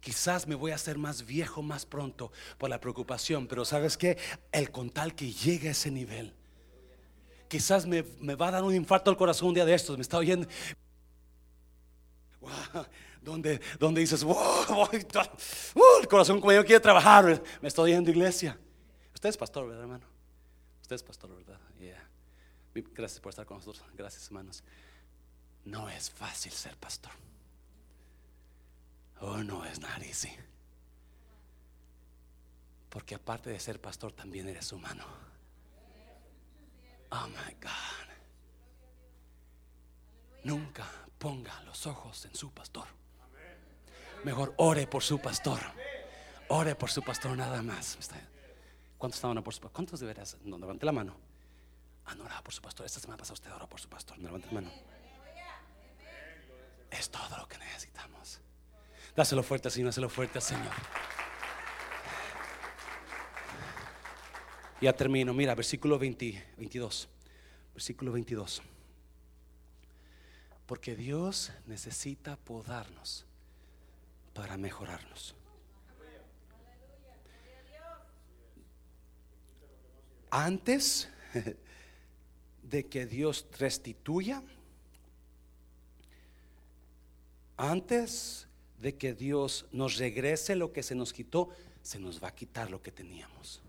Quizás me voy a hacer más viejo más pronto por la preocupación, pero ¿sabes qué? El con tal que llegue a ese nivel. Quizás me, va a dar un infarto al corazón un día de estos. Me está oyendo. donde, donde dices, wow, uh, el corazón como yo quiere trabajar. Me estoy oyendo iglesia. Usted es pastor, ¿verdad, hermano? Usted es pastor, ¿verdad? Yeah. Gracias por estar con nosotros. Gracias, hermanos. No es fácil ser pastor. Oh, no es nariz. Porque aparte de ser pastor, también eres humano. Oh my God. Nunca ponga los ojos en su pastor. Mejor ore por su pastor. Ore por su pastor nada más. ¿Cuántos estaban por su pastor? ¿Cuántos de veras? No, levante la mano. Ah, no por su pastor. Esta semana pasada usted oró por su pastor. No levante la mano. Es todo lo que necesitamos. Dáselo fuerte, Señor, dáselo fuerte, Señor. Ya termino. Mira, versículo 22. Versículo 22. Porque Dios necesita podarnos para mejorarnos. Antes <laughs> de que Dios restituya antes de que Dios nos regrese lo que se nos quitó, se nos va a quitar lo que teníamos.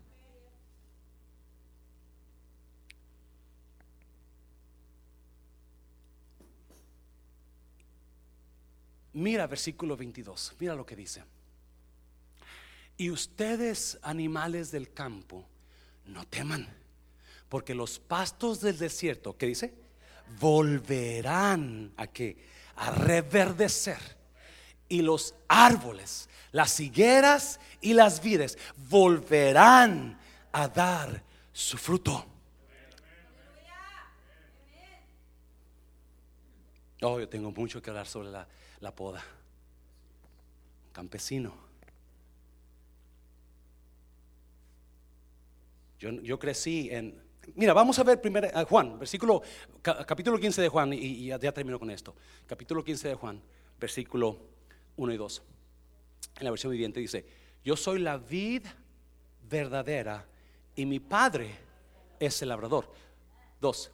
Mira versículo 22, mira lo que dice. Y ustedes, animales del campo, no teman, porque los pastos del desierto, ¿qué dice? Volverán a que a reverdecer y los árboles, las higueras y las vides volverán a dar su fruto. Oh, yo tengo mucho que hablar sobre la, la poda. Campesino. Yo, yo crecí en... Mira, vamos a ver primero a Juan, versículo, ca- capítulo 15 de Juan, y, ya termino con esto. Capítulo 15 de Juan, versículo 1 y 2. En la versión viviente dice, yo soy la vid verdadera y mi padre es el labrador. Dos,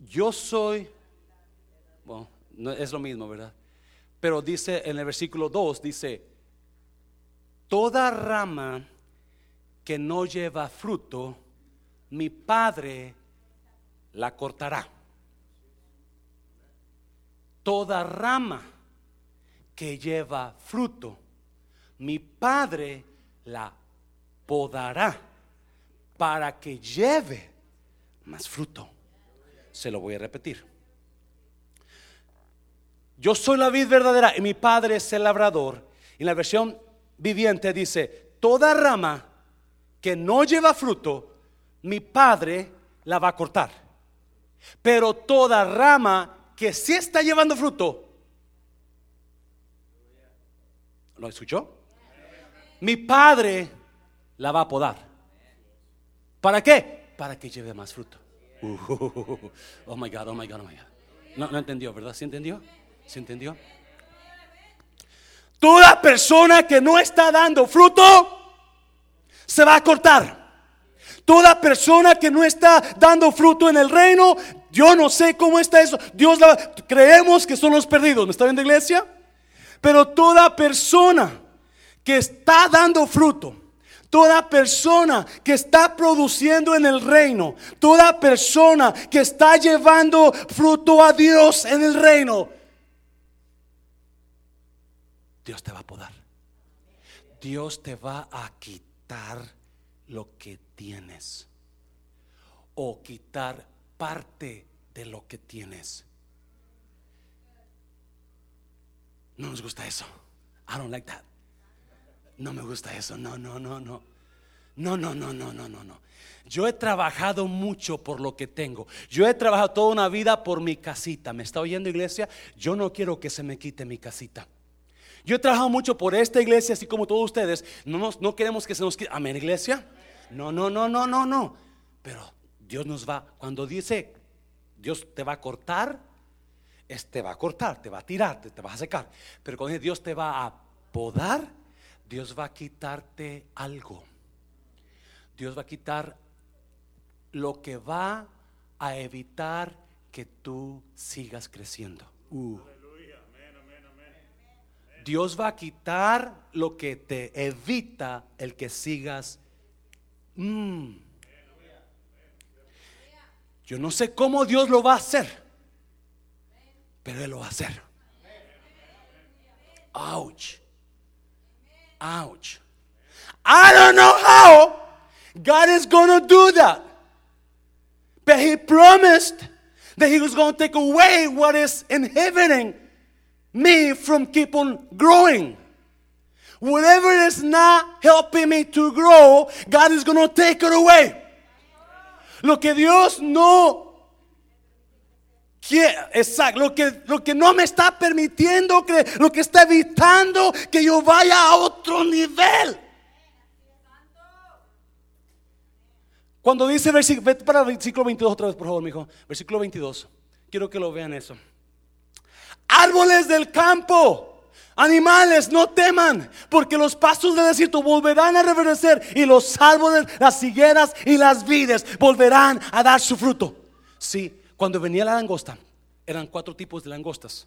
yo soy, bueno, no es lo mismo, ¿verdad? Pero dice en el versículo 2, dice, toda rama que no lleva fruto, mi padre la cortará. Toda rama que lleva fruto, mi padre la podará para que lleve más fruto. Se lo voy a repetir. Yo soy la vid verdadera y mi padre es el labrador. En la versión viviente dice, toda rama que no lleva fruto, mi padre la va a cortar. Pero toda rama que sí está llevando fruto, ¿lo escuchó? Mi padre la va a podar. ¿Para qué? Para que lleve más fruto. Uh, oh my God, oh my God, oh my God. No, entendió, ¿verdad? ¿Sí entendió? ¿Sí entendió? Toda persona que no está dando fruto se va a cortar. Toda persona que no está dando fruto en el reino, yo no sé cómo está eso. Dios la, creemos que son los perdidos. ¿Me está viendo iglesia? Pero toda persona que está dando fruto, toda persona que está produciendo en el reino, toda persona que está llevando fruto a Dios en el reino, Dios te va a podar. Dios te va a quitar lo que tienes o quitar parte de lo que tienes. No nos gusta eso. I don't like that. No me gusta eso. No, no, no, no. No, no, no, no, no, no. Yo he trabajado mucho por lo que tengo. Yo he trabajado toda una vida por mi casita. ¿Me está oyendo iglesia? Yo no quiero que se me quite mi casita. Yo he trabajado mucho por esta iglesia, así como todos ustedes. No, no queremos que se nos quite. Amén, iglesia. No, no, no, no, no, no. Pero Dios nos va, cuando dice, Dios te va a cortar, es, te va a cortar, te va a tirar, te, te va a secar. Pero cuando Dios te va a podar, Dios va a quitarte algo. Dios va a quitar lo que va a evitar que tú sigas creciendo. Uh. Dios va a quitar lo que te evita el que sigas. Mm. Yo no sé cómo Dios lo va a hacer, pero Él lo va a hacer. Ouch. Ouch. I don't know how God is going to do that. But He promised that He was going to take away what is inhibiting me from keep on growing. Whatever is not helping me to grow, God is going to take it away. Lo que Dios no quiere, exacto, lo que, lo que no me está permitiendo, lo que está evitando que yo vaya a otro nivel. Cuando dice vete para el versículo 22 otra vez, por favor, mijo. Versículo 22. Quiero que lo vean eso. Árboles del campo. Animales, no teman, porque los pastos del desierto volverán a reverdecer y los árboles, las higueras y las vides volverán a dar su fruto. Sí, cuando venía la langosta, eran cuatro tipos de langostas.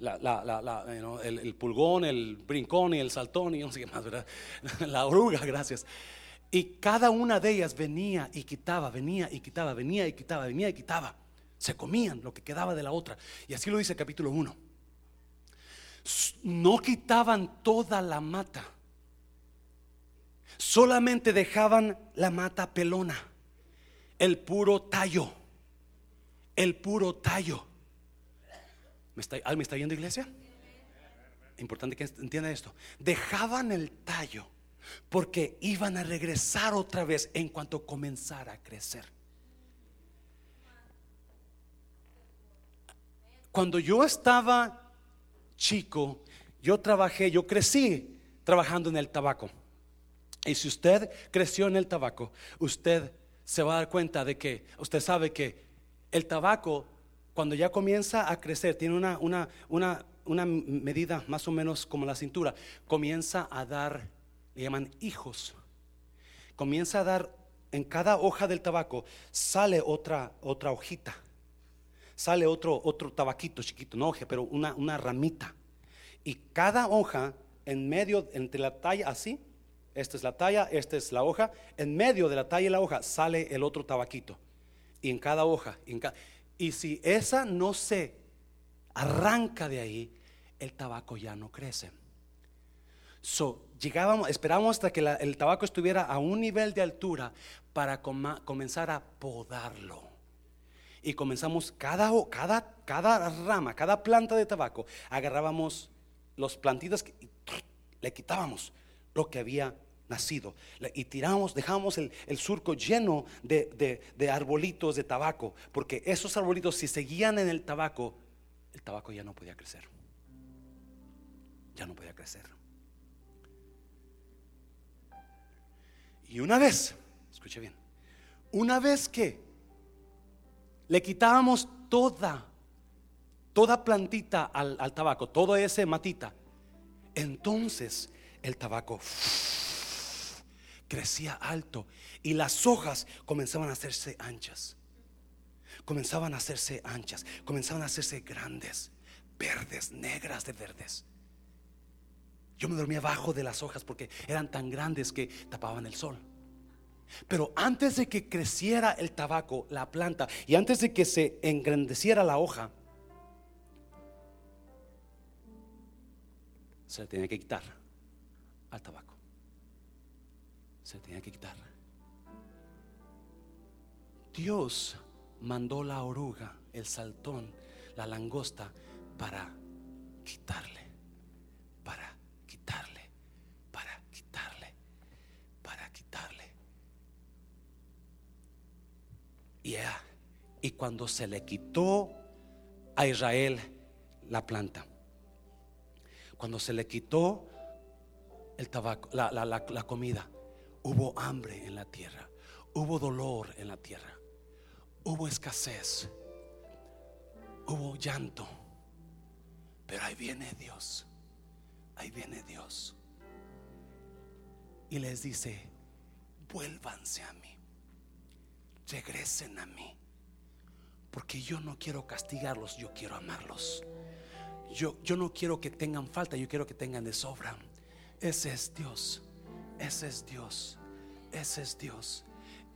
El pulgón, el brincón y el saltón y no sé qué más, ¿verdad? <laughs> La oruga, gracias. Y cada una de ellas venía y quitaba, venía y quitaba, venía y quitaba, venía y quitaba. Se comían lo que quedaba de la otra. Y así lo dice el capítulo 1 no quitaban toda la mata, solamente dejaban la mata pelona, el puro tallo, el puro tallo. ¿Me está, ¿alguien me está viendo iglesia? Importante que entienda esto. Dejaban el tallo porque iban a regresar otra vez en cuanto comenzara a crecer. Cuando yo estaba chico, yo trabajé, yo crecí trabajando en el tabaco. Y si usted creció en el tabaco, usted se va a dar cuenta de que usted sabe que el tabaco, cuando ya comienza a crecer, tiene una, una, una, una medida más o menos como la cintura, comienza a dar, le llaman hijos, comienza a dar en cada hoja del tabaco, sale otra, otra hojita, sale otro, otro tabaquito chiquito, no hoja, pero una, una ramita. Y cada hoja en medio, entre la talla así, esta es la talla, esta es la hoja, en medio de la talla y la hoja sale el otro tabaquito. Y en cada hoja, y si esa no se arranca de ahí, el tabaco ya no crece. So, llegábamos, esperábamos hasta que el tabaco estuviera a un nivel de altura para comenzar a podarlo. Y comenzamos cada, cada, cada rama, cada planta de tabaco, agarrábamos los plantitas que le quitábamos lo que había nacido y tiramos, dejábamos el, surco lleno de, de arbolitos de tabaco, porque esos arbolitos si seguían en el tabaco, el tabaco ya no podía crecer. Ya no podía crecer. Y una vez, escuche bien, una vez que le quitábamos toda, toda plantita al, tabaco, todo ese matita, entonces el tabaco crecía alto y las hojas comenzaban a hacerse anchas. Comenzaban a hacerse anchas, comenzaban a hacerse grandes, verdes, negras de verdes. Yo me dormía abajo de las hojas porque eran tan grandes que tapaban el sol. Pero antes de que creciera el tabaco, la planta, y antes de que se engrandeciera la hoja, se le tenía que quitar al tabaco. Se tenía que quitar. Dios mandó la oruga, el saltón, la langosta para quitarle, para quitarle, para quitarle, para quitarle. Y, cuando se le quitó a Israel la planta, cuando se le quitó el tabaco, la, la, comida, hubo hambre en la tierra, hubo dolor en la tierra, hubo escasez, hubo llanto. Pero ahí viene Dios, ahí viene Dios. Y les dice, vuélvanse a mí, regresen a mí, porque yo no quiero castigarlos, yo quiero amarlos. Yo, yo no quiero que tengan falta, yo quiero que tengan de sobra. Ese es Dios. Ese es Dios. Ese es Dios.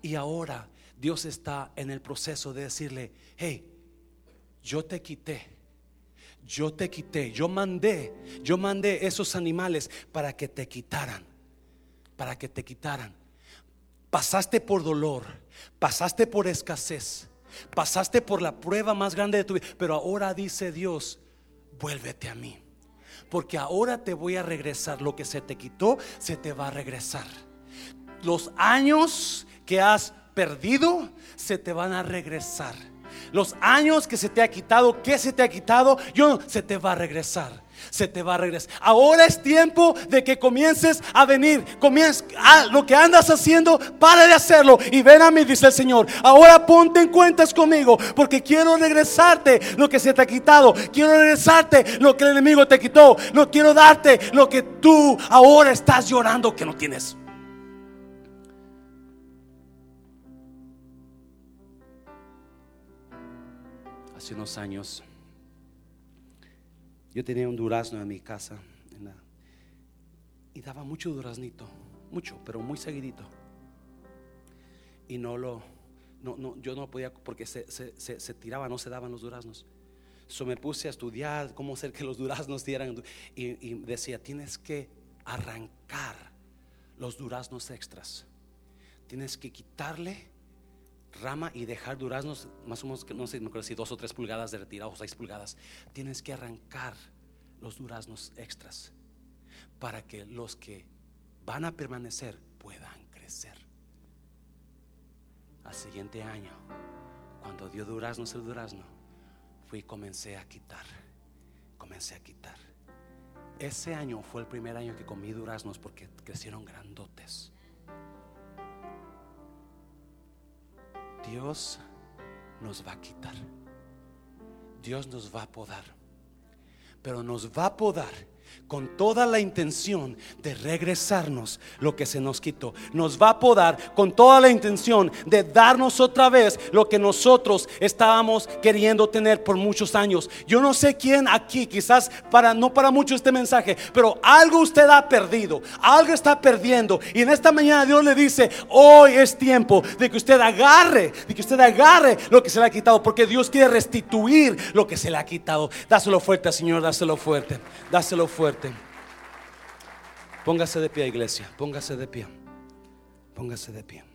Y ahora Dios está en el proceso de decirle, hey, yo te quité. Yo te quité, yo mandé, yo mandé esos animales para que te quitaran, para que te quitaran. Pasaste por dolor, pasaste por escasez, pasaste por la prueba más grande de tu vida, pero ahora dice Dios, vuélvete a mí porque ahora te voy a regresar. Lo que se te quitó, se te va a regresar. Los años que has perdido, se te van a regresar. Los años que se te ha quitado, ¿qué se te ha quitado? Yo, se te va a regresar se te va a regresar. Ahora es tiempo de que comiences a venir. A lo que andas haciendo, para de hacerlo y ven a mí, dice el Señor. Ahora ponte en cuentas conmigo, porque quiero regresarte lo que se te ha quitado. Quiero regresarte lo que el enemigo te quitó. No quiero darte lo que tú ahora estás llorando que no tienes. Hace unos años yo tenía un durazno en mi casa y daba mucho duraznito, mucho, pero muy seguidito. Y no lo, no, no, yo no podía porque se, se, se, tiraba, no se daban los duraznos. So me puse a estudiar cómo hacer que los duraznos dieran y, y decía, tienes que arrancar los duraznos extras. Tienes que quitarle rama y dejar duraznos más o menos, no sé, no creo si dos o tres pulgadas de retirado o seis pulgadas. Tienes que arrancar los duraznos extras para que los que van a permanecer puedan crecer. Al siguiente año, cuando dio duraznos el durazno, fui y comencé a quitar, comencé a quitar. Ese año fue el primer año que comí duraznos porque crecieron grandotes Dios nos va a quitar. Dios nos va a podar. Pero nos va a podar con toda la intención de regresarnos lo que se nos quitó. Nos va a podar con toda la intención de darnos otra vez lo que nosotros estábamos queriendo tener por muchos años. Yo no sé quién aquí, quizás para no para mucho este mensaje, pero algo usted ha perdido, algo está perdiendo y en esta mañana Dios le dice, "Hoy es tiempo de que usted agarre, de que usted agarre lo que se le ha quitado, porque Dios quiere restituir lo que se le ha quitado." Dáselo fuerte, Señor, dáselo fuerte. Dáselo Póngase de pie, iglesia. Póngase de pie. Póngase de pie.